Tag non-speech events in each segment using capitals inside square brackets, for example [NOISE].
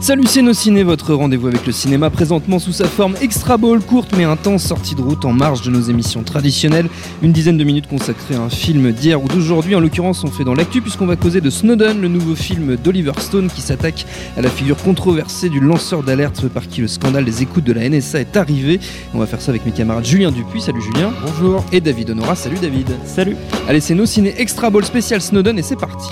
Salut ciné, votre rendez-vous avec le cinéma présentement sous sa forme extra ball, courte mais intense, sortie de route en marge de nos émissions traditionnelles. Une dizaine de minutes consacrées à un film d'hier ou d'aujourd'hui, en l'occurrence on fait dans l'actu puisqu'on va causer de Snowden, le nouveau film d'Oliver Stone qui s'attaque à la figure controversée du lanceur d'alerte par qui le scandale des écoutes de la NSA est arrivé. On va faire ça avec mes camarades Julien Dupuis, salut Julien. Bonjour. Et David Honora, salut David. Salut. Allez c'est nos ciné extra ball spécial Snowden et c'est parti.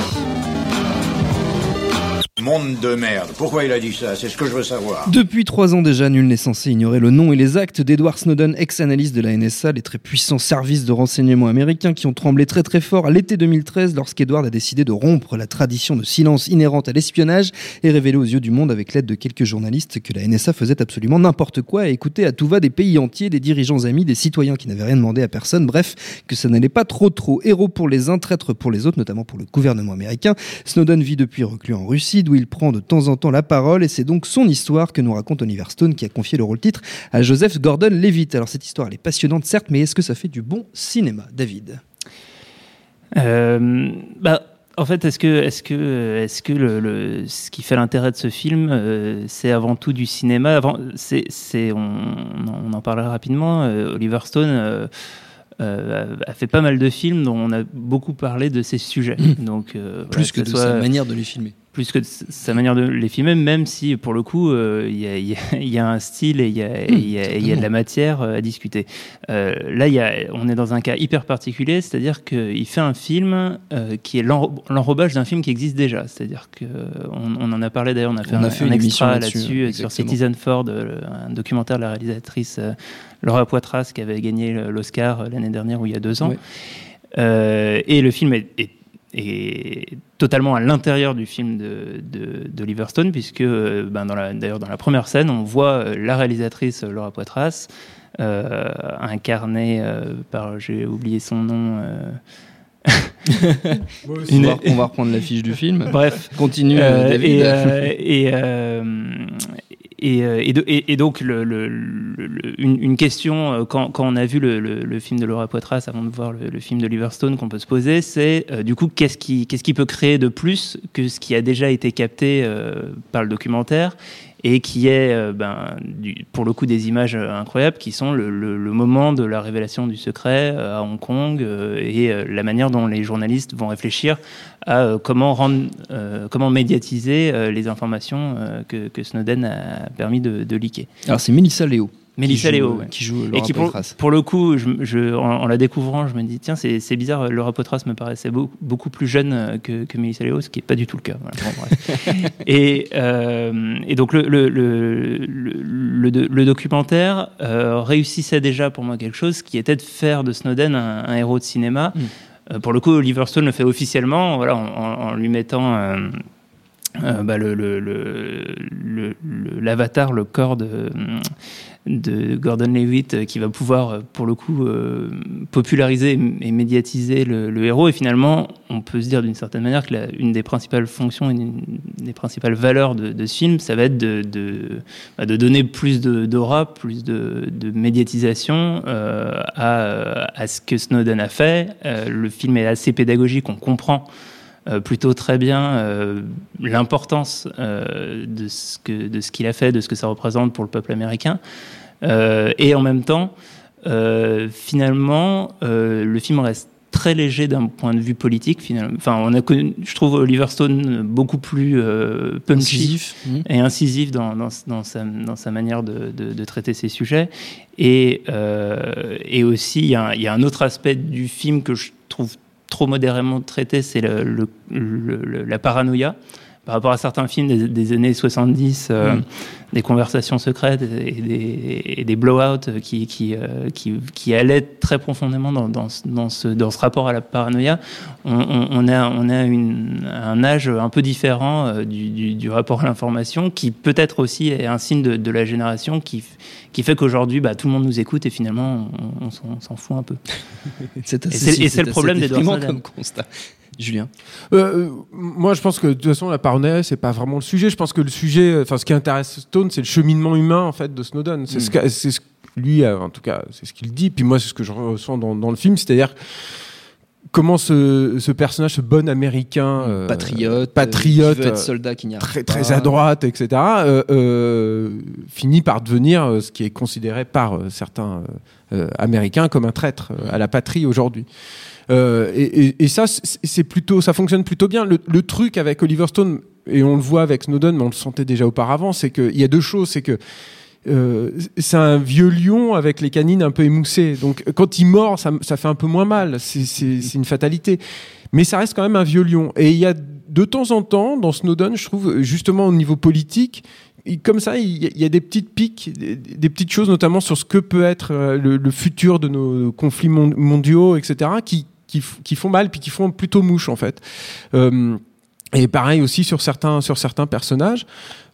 Pourquoi il a dit ça? C'est ce que je veux savoir. Depuis trois ans déjà, nul n'est censé ignorer le nom et les actes d'Edward Snowden, ex-analyste de la NSA, les très puissants services de renseignement américains qui ont tremblé très très fort à l'été 2013 lorsqu'Edward a décidé de rompre la tradition de silence inhérente à l'espionnage et révéler aux yeux du monde avec l'aide de quelques journalistes que la NSA faisait absolument n'importe quoi et écoutait à tout va des pays entiers, des dirigeants amis, des citoyens qui n'avaient rien demandé à personne, bref, que ça n'allait pas trop trop. Héros pour les uns, traître pour les autres, notamment pour le gouvernement américain. Snowden vit depuis reclus en Russie, il prend de temps en temps la parole et c'est donc son histoire que nous raconte Oliver Stone qui a confié le rôle titre à Joseph Gordon-Levitt. Alors cette histoire elle est passionnante certes, mais est-ce que ça fait du bon cinéma, David? Euh, bah, en fait, est-ce que, est-ce que, est-ce que le, le- ce qui fait l'intérêt de ce film, euh, c'est avant tout du cinéma? Avant, c'est, c'est, on, on en parlera rapidement. euh, Oliver Stone euh, a fait pas mal de films dont on a beaucoup parlé de ces sujets. Donc, euh, voilà, Plus que, de soit- sa manière de les filmer. Plus que de sa manière de les filmer, même si pour le coup euh, il y, a- y [LAUGHS] y un style et il y a, y de la matière euh, à discuter. Euh, là, il y a, on est dans un cas hyper particulier, c'est-à-dire qu'il fait un film euh, qui est l'enro- l'enrobage d'un film qui existe déjà. C'est-à-dire que on, en a parlé d'ailleurs, on a fait On un, a fait un une émission extra là-dessus, sur. Citizen Ford, un documentaire de la réalisatrice Laura Poitras qui avait gagné l'Oscar l'année dernière ou il y a deux ans. Et le film est, est- est totalement à l'intérieur du film de, de, d'Oliver Stone, puisque euh, ben, dans la- d'ailleurs dans la première scène, on voit euh, la réalisatrice euh, Laura Poitras, euh, incarnée euh, par, j'ai oublié son nom. euh, On va, on va reprendre l'affiche du film. Bref, Continue, euh, David. et, euh, et, euh, et, euh, et et- donc, le, le- le- une, une question, euh, quand, quand on a vu le, film de Laura Poitras avant de voir le, le film de Liverstone qu'on peut se poser, c'est euh, du coup, qu'est-ce qui, qu'est-ce qui peut créer de plus que ce qui a déjà été capté euh, par le documentaire? Et qui est, euh, ben, pour le coup, des images euh, incroyables qui sont le, moment de la révélation du secret euh, à Hong Kong et la manière dont les journalistes vont réfléchir à comment rendre, comment médiatiser les informations que, Snowden a permis de, de leaker. Alors c'est Melissa Léo. Mélissa Léo, ouais. qui joue Et Laura qui pour, le coup, je, je- en, en la découvrant, je me dis tiens c'est bizarre, Laura Poitras me paraissait beau- beaucoup plus jeune euh, que, que Mélissa Léo, ce qui n'est pas du tout le cas. Voilà, bon, bref. [LAUGHS] et, euh, et donc le, le, le, le, le- le documentaire euh, réussissait déjà pour moi quelque chose qui était de faire de Snowden un, un héros de cinéma. Mm. Euh, pour le coup, Oliver Stone le fait officiellement, voilà, en, en- en lui mettant euh, bah, le- le- le- le- le- l'avatar, le, corps de, de Gordon Levitt euh, qui va pouvoir, euh, pour le coup, euh, populariser et médiatiser le, héros. Et finalement, on peut se dire d'une certaine manière que la- une des principales fonctions, une des principales valeurs de, ce film, ça va être de, de, bah, donner plus d'aura, plus de, médiatisation à, à ce que Snowden a fait. Le film est assez pédagogique, on comprend plutôt très bien euh, l'importance euh, de ce qu'il a fait, de ce que ça représente pour le peuple américain, Euh, et en même temps, euh, finalement, euh, le film reste très léger d'un point de vue politique. Finalement, enfin, on a connu, je trouve Oliver Stone beaucoup plus euh, punchy Incisif. Mhm. et incisif dans, dans, dans sa, dans sa manière de, de- de traiter ces sujets. Et, euh, et aussi, il y, y a un autre aspect du film que je trouve trop modérément traité, c'est la paranoïa. Par rapport à certains films des, années 70, euh, mm. des conversations secrètes et des, et des blowouts qui, qui, euh, qui, qui, allaient très profondément dans, dans, dans, ce, dans, ce, rapport à la paranoïa, on, on, a, on a une, un âge un peu différent euh, du, du, rapport à l'information qui peut-être aussi est un signe de, de la génération qui, qui fait qu'aujourd'hui, bah, tout le monde nous écoute et finalement, on, s'en fout un peu. [LAUGHS] et c'est le problème des comme constat. Julien euh, Moi, je pense que de toute façon, la paranoïa, c'est pas vraiment le sujet. Je pense que le sujet, enfin, ce qui intéresse Stone, c'est le cheminement humain en fait de Snowden. C'est ce, hmm. ce lui, euh, en tout cas, c'est ce qu'il dit. Puis moi, c'est ce que je ressens dans, dans le film, c'est-à-dire comment ce, ce, personnage, ce bon américain euh, patriote, patriote, être soldat qui très très à droite, etc., euh, euh, finit par devenir ce qui est considéré par certains américains comme un traître à la patrie aujourd'hui. Euh, et, ça, c'est plutôt, ça fonctionne plutôt bien. Le, truc avec Oliver Stone, et on le voit avec Snowden, mais on le sentait déjà auparavant, c'est qu'il y a deux choses, c'est que euh, c'est un vieux lion avec les canines un peu émoussées. Donc quand il mord, ça, ça fait un peu moins mal. C'est une fatalité. Mais ça reste quand même un vieux lion. Et il y a de temps en temps, dans Snowden, je trouve, justement au niveau politique, comme ça, il y a des petites piques, des, petites choses, notamment sur ce que peut être euh, le, le futur de nos conflits mondiaux, etc., qui, qui, font mal puis qui font plutôt mouche en fait. Euh, et pareil aussi sur certains sur certains personnages.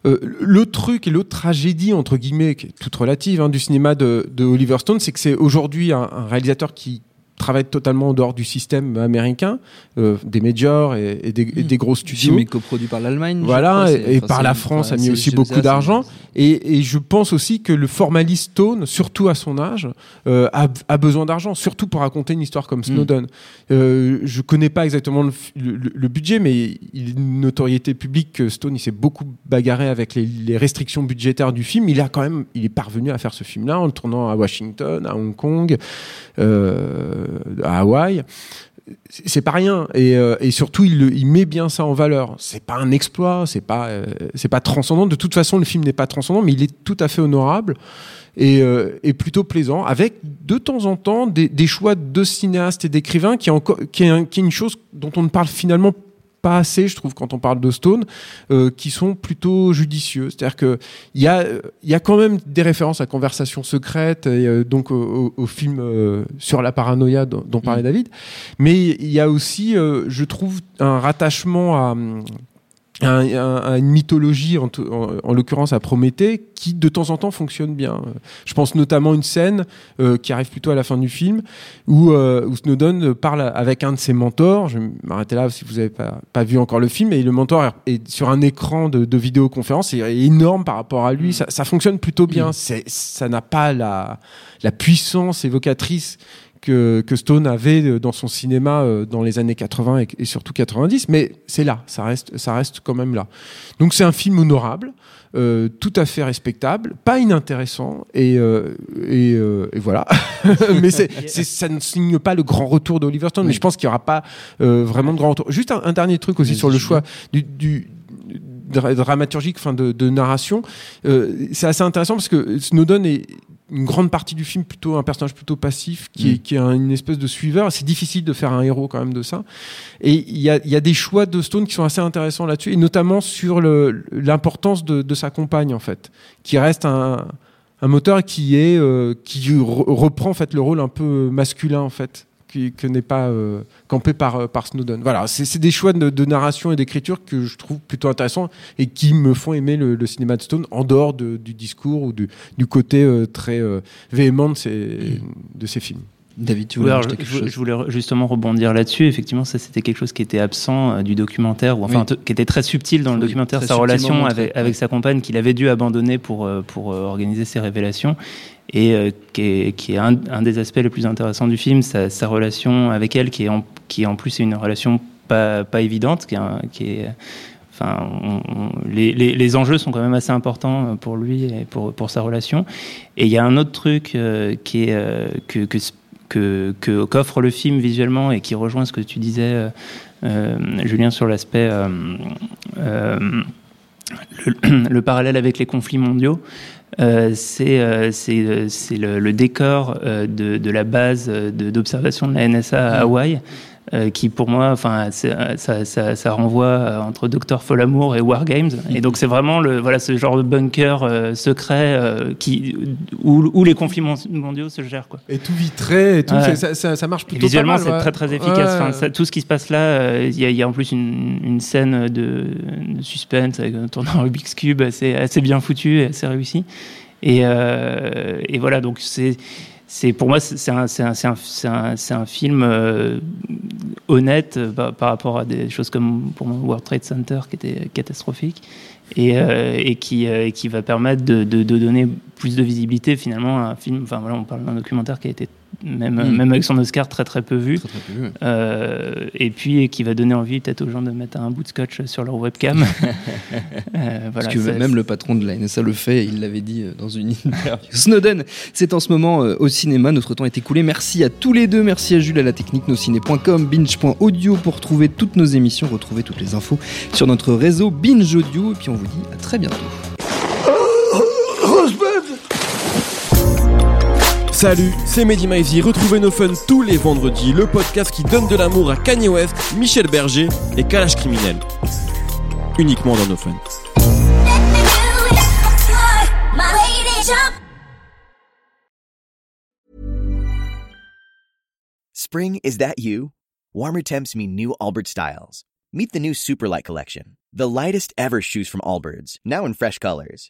Euh, le truc et l'autre tragédie entre guillemets qui est toute relative hein, du cinéma de, Oliver Stone, c'est que c'est aujourd'hui un, réalisateur qui travaille totalement en dehors du système américain, euh, des majors et, et, des, et, des, gros studios. Mais coproduit par l'Allemagne. Voilà, et, par la France a mis aussi beaucoup d'argent. Et, je pense aussi que le formaliste Stone, surtout à son âge, euh, a, a, besoin d'argent, surtout pour raconter une histoire comme Snowden. Mm. Euh, je connais pas exactement le, le, le, budget, mais il est une notoriété publique que Stone, il s'est beaucoup bagarré avec les, les, restrictions budgétaires du film. Il a quand même, il est parvenu à faire ce film-là en le tournant à Washington, à Hong Kong. Euh, à Hawaï c'est pas rien. Et, euh, surtout il, met bien ça en valeur. C'est pas un exploit c'est pas euh, c'est pas transcendant. De toute façon le film n'est pas transcendant mais il est tout à fait honorable et, euh, plutôt plaisant avec de temps en temps des, choix de cinéastes et d'écrivains qui, qui, est qui est une chose dont on ne parle finalement pas assez, je trouve, quand on parle de Stone, euh, qui sont plutôt judicieux. C'est-à-dire qu'il y, a, y a quand même des références à Conversation secrète, et euh, donc au, au, film euh, sur la paranoïa dont, dont parlait mm. David, mais il y a aussi, je trouve, un rattachement à un, une mythologie, en, en, l'occurrence à Prométhée, qui de temps en temps fonctionne bien. Je pense notamment une scène euh, qui arrive plutôt à la fin du film, où, euh, où, Snowden parle avec un de ses mentors. Je vais m'arrêter là si vous n'avez pas, pas, vu encore le film. Et le mentor est sur un écran de, de vidéoconférence, c'est énorme par rapport à lui. Ça, ça fonctionne plutôt bien. Mmh. Ça n'a pas la, la puissance évocatrice que, que, Stone avait dans son cinéma euh, dans les années 80 et, et surtout 90, mais c'est là, ça reste, ça reste quand même là. Donc c'est un film honorable, euh, tout à fait respectable, pas inintéressant, et, euh, et, euh, et, voilà. [LAUGHS] mais [LAUGHS] ça ne signe pas le grand retour d'Oliver Stone, oui. mais je pense qu'il n'y aura pas euh, vraiment de grand retour. Juste un, un dernier truc aussi sur le choix du, du dramaturgique, enfin de, de narration. Euh, c'est assez intéressant parce que Snowden est une grande partie du film plutôt un personnage plutôt passif qui, mmh. est, qui est une espèce de suiveur. C'est difficile de faire un héros quand même de ça. Et il y a, y a, des choix de Stone qui sont assez intéressants là-dessus, et notamment sur l'importance de, de, sa compagne en fait, qui reste un, un moteur qui est euh, qui reprend en fait le rôle un peu masculin en fait qui, que n'est pas euh, campé par, euh, par Snowden. Voilà, c'est des choix de, de narration et d'écriture que je trouve plutôt intéressants et qui me font aimer le, le cinéma de Stone en dehors de, du discours ou du, du côté euh, très euh, véhément de ces, de ces films. David, tu voulais Alors, je, je, voulais justement rebondir là-dessus. Effectivement, ça c'était quelque chose qui était absent euh, du documentaire, ou enfin oui. qui était très subtil dans le oui, documentaire, sa relation avec, avec, sa compagne qu'il avait dû abandonner pour, pour euh, organiser ses révélations, et euh, qui est, qui est un, un, des aspects les plus intéressants du film, sa, sa relation avec elle, qui est en, qui en plus est une relation pas, pas évidente, qui est, qui est Enfin, on, on, les, les, les, enjeux sont quand même assez importants pour lui et pour, pour sa relation. Et il y a un autre truc euh, qui est euh, que, que que qu'offre le film visuellement et qui rejoint ce que tu disais, euh, euh Julien, sur l'aspect euh, le, [CLEARS THROAT] le, parallèle avec les conflits mondiaux. c'est le, le, décor de, de, la base d'observation de, de, la NSA à Hawaï. Euh, qui pour moi, enfin, ça, ça, ça, renvoie entre Docteur Folamour et Wargames. Et donc c'est vraiment le, voilà, ce genre de bunker euh, secret euh, qui, où, où, les conflits mondiaux se gèrent. Quoi. Et tout vitré, et tout, ça, ça, marche plutôt et Visuellement, c'est très très efficace. Enfin, tout ce qui se passe là, il y, y, a en plus une, une scène de, de, suspense avec un tournant Rubik's Cube assez, assez bien foutu et assez réussi. Et, et voilà, donc c'est c'est pour moi c'est un, un, un, film euh, honnête euh, par, rapport à des choses comme pour moi World Trade Center qui était catastrophique et, euh, et qui, qui va permettre de, de, de, donner plus de visibilité finalement à un film. Enfin voilà on parle d'un documentaire qui a été même, mm. même avec son Oscar très très peu vu. Euh, et puis qui va donner envie peut-être aux gens de mettre un bout de scotch sur leur webcam. [LAUGHS] euh, Parce que même le patron de la NSA le fait, il l'avait dit euh, dans une [LAUGHS] interview. Snowden, c'est en ce moment euh, au cinéma, notre temps est écoulé. Merci à tous les deux, merci à Jules à la technique, nosciné.com, binge.audio pour trouver toutes nos émissions, retrouver toutes les infos sur notre réseau Binge Audio. Et puis on vous dit à très bientôt. Salut, c'est Mehdi Maizy. Retrouvez nos fun tous les vendredis, le podcast qui donne de l'amour à Kanye West, Michel Berger et Kalash Criminel. Uniquement dans nos fun. Spring, is that you? Warmer temps mean new Albert styles. Meet the new Superlight collection, the lightest ever shoes from Allbirds, now in fresh colors.